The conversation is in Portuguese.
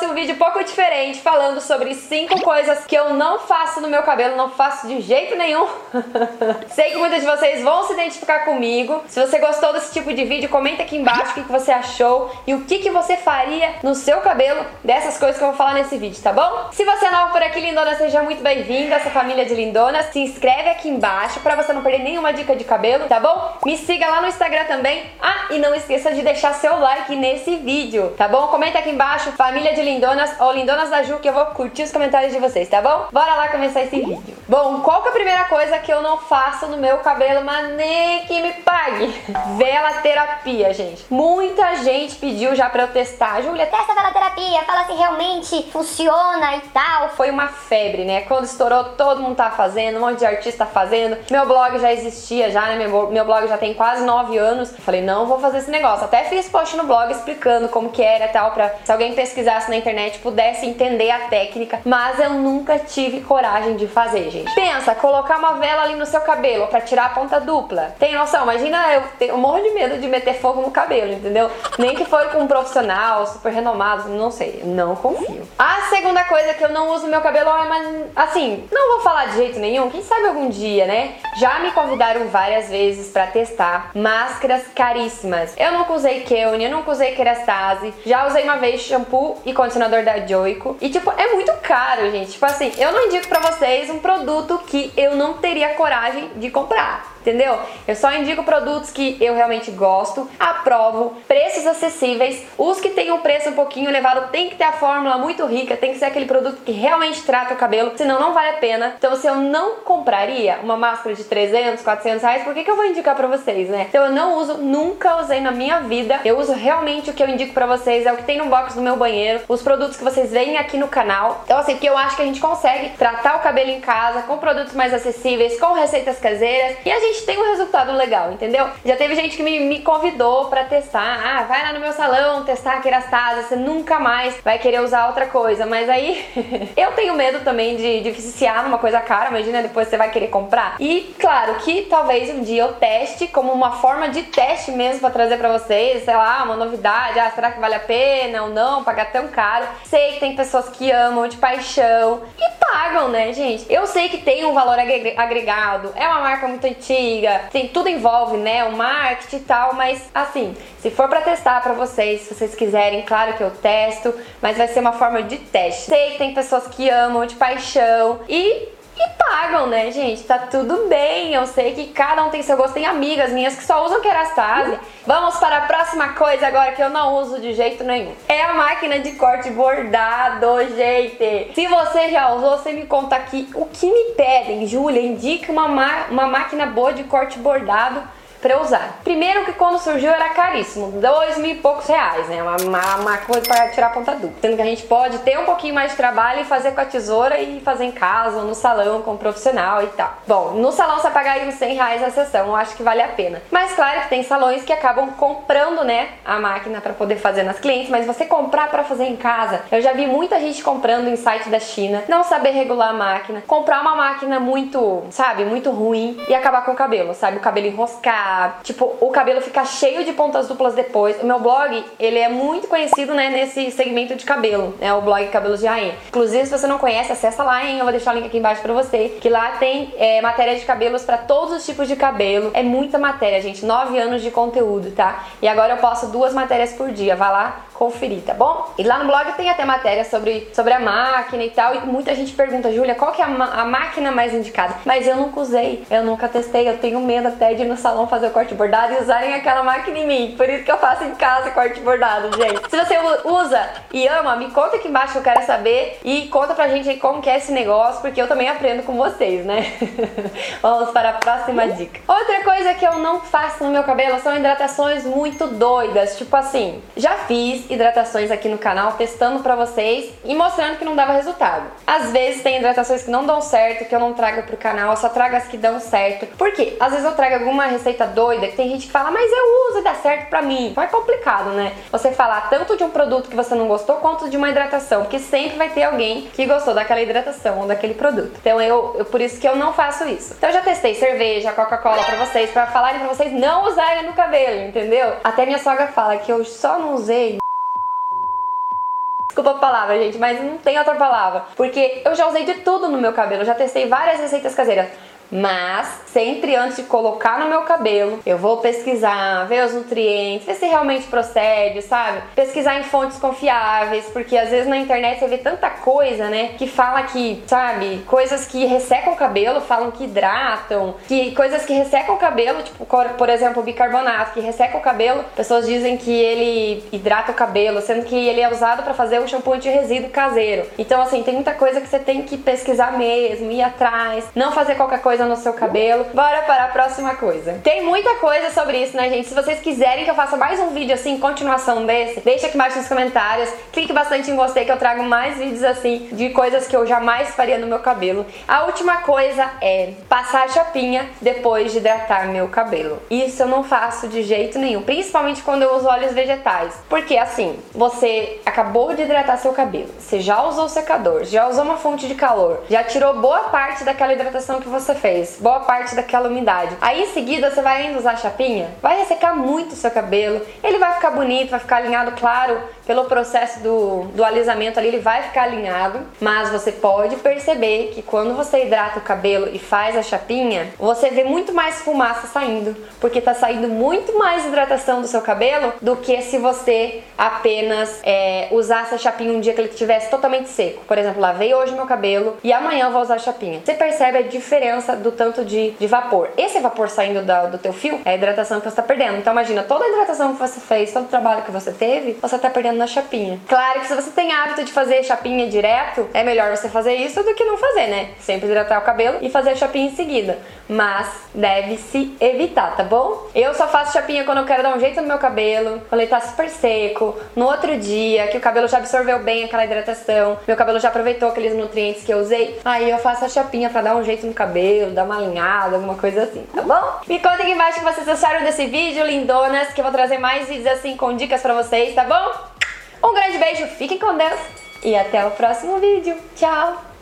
trouxe um vídeo pouco diferente falando sobre cinco coisas que eu não faço no meu cabelo, não faço de jeito nenhum. Sei que muitos de vocês vão se identificar comigo. Se você gostou desse tipo de vídeo, comenta aqui embaixo o que, você achou e o que, você faria no seu cabelo dessas coisas que eu vou falar nesse vídeo, tá bom? Se você é nova por aqui, lindona, seja muito bem-vinda essa família de lindonas. Se inscreve aqui embaixo para você não perder nenhuma dica de cabelo, tá bom? Me siga lá no Instagram também. Ah, e não esqueça de deixar seu like nesse vídeo, tá bom? Comenta aqui embaixo, família de lindonas ou lindonas da Ju, que eu vou curtir os comentários de vocês, tá bom? Bora lá começar esse vídeo. Bom, qual que é a primeira coisa que eu não faço no meu cabelo, mas nem que me pague? Vela terapia, gente. Muita gente pediu já pra eu testar. Júlia, Testa a velaterapia, fala se realmente funciona e tal. foi uma febre, né? Quando estourou, todo mundo tá fazendo, um monte de artista fazendo. Meu blog já existia já, né? Meu, meu blog já tem quase 9 anos. Falei, não vou fazer esse negócio. Até fiz post no blog explicando como que era e tal, pra se alguém pesquisasse na internet pudesse entender a técnica. Mas eu nunca tive coragem de fazer, gente. Pensa, colocar uma vela ali no seu cabelo pra tirar a ponta dupla. Tem noção? Imagina, eu, eu morro de medo de meter fogo no cabelo, entendeu? Nem que for com um profissional super renomado, não sei. Não confio. A segunda coisa que eu não uso meu cabelo é, mas assim, não vou falar de jeito nenhum, quem sabe algum dia, né? Já me convidaram várias vezes pra testar máscaras caríssimas. Eu nunca usei Kelne, eu nunca usei Kerastase, já usei uma vez shampoo e condicionador da Joico. E tipo, é muito caro, gente. Tipo assim, eu não indico pra vocês um produto que eu não teria coragem de comprar. Entendeu? Eu só indico produtos que eu realmente gosto, aprovo, preços acessíveis. Os que têm um preço um pouquinho elevado tem que ter a fórmula muito rica, tem que ser aquele produto que realmente trata o cabelo, senão não vale a pena. Então, se eu não compraria uma máscara de 300, 400 reais, por que, que eu vou indicar pra vocês, né? Então, eu não uso, nunca usei na minha vida. Eu uso realmente o que eu indico pra vocês, é o que tem no box do meu banheiro, os produtos que vocês veem aqui no canal. Então, assim, porque eu acho que a gente consegue tratar o cabelo em casa com produtos mais acessíveis, com receitas caseiras e a gente tem um resultado legal, entendeu? Já teve gente que me, me convidou pra testar. Ah, vai lá no meu salão testar a Kerastase, você nunca mais vai querer usar outra coisa. Mas aí eu tenho medo também de, de viciar numa coisa cara, imagina depois você vai querer comprar. E claro que talvez um dia eu teste como uma forma de teste mesmo pra trazer pra vocês, sei lá, uma novidade. Ah, será que vale a pena ou não pagar tão caro? Sei que tem pessoas que amam de paixão e pagam, né, gente? Eu sei que tem um valor agre- agregado, é uma marca muito antiga, tem tudo envolve, né, o marketing e tal, mas assim, se for pra testar pra vocês, se vocês quiserem, claro que eu testo, mas vai ser uma forma de teste. Sei que tem pessoas que amam de paixão e e pagam, né, gente? Tá tudo bem. Eu sei que cada um tem seu gosto. Tem amigas minhas que só usam Kerastase. Vamos para a próxima coisa agora que eu não uso de jeito nenhum. É a máquina de corte bordado, gente. Se você já usou, você me conta aqui o que me pedem. Júlia, indica uma, ma- uma máquina boa de corte bordado eu usar. Primeiro que quando surgiu era caríssimo, dois mil e poucos reais, né? Uma, uma, uma coisa pra tirar a ponta dupla. Sendo que a gente pode ter um pouquinho mais de trabalho e fazer com a tesoura e fazer em casa ou no salão com um profissional e tal. Bom, no salão você paga aí uns 100 reais a sessão, eu acho que vale a pena. Mas claro que tem salões que acabam comprando, né, a máquina pra poder fazer nas clientes, mas você comprar pra fazer em casa, eu já vi muita gente comprando em site da China, não saber regular a máquina, comprar uma máquina muito, sabe, muito ruim e acabar com o cabelo, sabe, o cabelo tipo, o cabelo ficar cheio de pontas duplas depois. O meu blog, ele é muito conhecido, né, nesse segmento de cabelo, é o blog Cabelos de Rainha. Inclusive, se você não conhece, acessa lá, hein, eu vou deixar o link aqui embaixo pra você, que lá tem é, matéria de cabelos pra todos os tipos de cabelo. É muita matéria, gente, nove anos de conteúdo, tá? E agora eu posto duas matérias por dia, vai lá conferir, tá bom? E lá no blog tem até matéria sobre, sobre a máquina e tal, e muita gente pergunta, Júlia, qual que é a, a máquina mais indicada? Mas eu nunca usei, eu nunca testei, eu tenho medo até de ir no salão fazer o corte bordado e usarem aquela máquina em mim, por isso que eu faço em casa corte bordado, gente. Se você usa e ama, me conta aqui embaixo eu quero saber e conta pra gente aí como que é esse negócio, porque eu também aprendo com vocês, né? Vamos para a próxima dica. Outra coisa que eu não faço no meu cabelo são hidratações muito doidas, tipo assim, já fiz hidratações aqui no canal testando pra vocês e mostrando que não dava resultado. Às vezes tem hidratações que não dão certo, que eu não trago pro canal, eu só trago as que dão certo. Por quê? Às vezes eu trago alguma receita doida que tem gente que fala, mas eu uso e dá certo pra mim. Então é complicado, né? Você falar tanto de um produto que você não gostou quanto de uma hidratação, porque sempre vai ter alguém que gostou daquela hidratação ou daquele produto. Então eu, eu por isso que eu não faço isso. Então eu já testei cerveja, Coca-Cola pra vocês, pra falarem pra vocês não usarem no cabelo, entendeu? Até minha sogra fala que eu só não usei Desculpa a palavra, gente, mas não tem outra palavra. Porque eu já usei de tudo no meu cabelo, já testei várias receitas caseiras. Mas sempre antes de colocar no meu cabelo, eu vou pesquisar, ver os nutrientes, ver se realmente procede, sabe? Pesquisar em fontes confiáveis, porque às vezes na internet você vê tanta coisa, né? Que fala que, sabe, coisas que ressecam o cabelo, falam que hidratam, que coisas que ressecam o cabelo, tipo, por exemplo, bicarbonato, que resseca o cabelo, pessoas dizem que ele hidrata o cabelo, sendo que ele é usado para fazer o shampoo de resíduo caseiro. Então, assim, tem muita coisa que você tem que pesquisar mesmo, ir atrás, não fazer qualquer coisa coisa no seu cabelo. Bora para a próxima coisa. Tem muita coisa sobre isso, né, gente? Se vocês quiserem que eu faça mais um vídeo assim, continuação desse, deixa aqui embaixo nos comentários. Clique bastante em gostei que eu trago mais vídeos assim de coisas que eu jamais faria no meu cabelo. A última coisa é passar chapinha depois de hidratar meu cabelo. Isso eu não faço de jeito nenhum, principalmente quando eu uso óleos vegetais. Porque assim, você acabou de hidratar seu cabelo, você já usou secador, já usou uma fonte de calor, já tirou boa parte daquela hidratação que você fez fez boa parte daquela umidade. Aí em seguida você vai indo usar chapinha, vai ressecar muito o seu cabelo, ele vai ficar bonito, vai ficar alinhado, claro, pelo processo do, do alisamento ali, ele vai ficar alinhado, mas você pode perceber que quando você hidrata o cabelo e faz a chapinha, você vê muito mais fumaça saindo, porque tá saindo muito mais hidratação do seu cabelo do que se você apenas é, usasse a chapinha um dia que ele estivesse totalmente seco. Por exemplo, lavei hoje meu cabelo e amanhã eu vou usar a chapinha. Você percebe a diferença do tanto de, de vapor. Esse vapor saindo da, do teu fio é a hidratação que você está perdendo. Então imagina, toda a hidratação que você fez, todo o trabalho que você teve, você está perdendo na chapinha. Claro que se você tem hábito de fazer chapinha direto, é melhor você fazer isso do que não fazer, né? Sempre hidratar o cabelo e fazer a chapinha em seguida. Mas deve se evitar, tá bom? Eu só faço chapinha quando eu quero dar um jeito no meu cabelo, quando ele tá super seco, no outro dia, que o cabelo já absorveu bem aquela hidratação, meu cabelo já aproveitou aqueles nutrientes que eu usei, aí eu faço a chapinha para dar um jeito no cabelo, dar uma alinhada, alguma coisa assim, tá bom? Me contem aqui embaixo o que vocês acharam desse vídeo, lindonas, que eu vou trazer mais vídeos assim com dicas pra vocês, tá bom? Um grande beijo, fiquem com Deus e até o próximo vídeo. Tchau!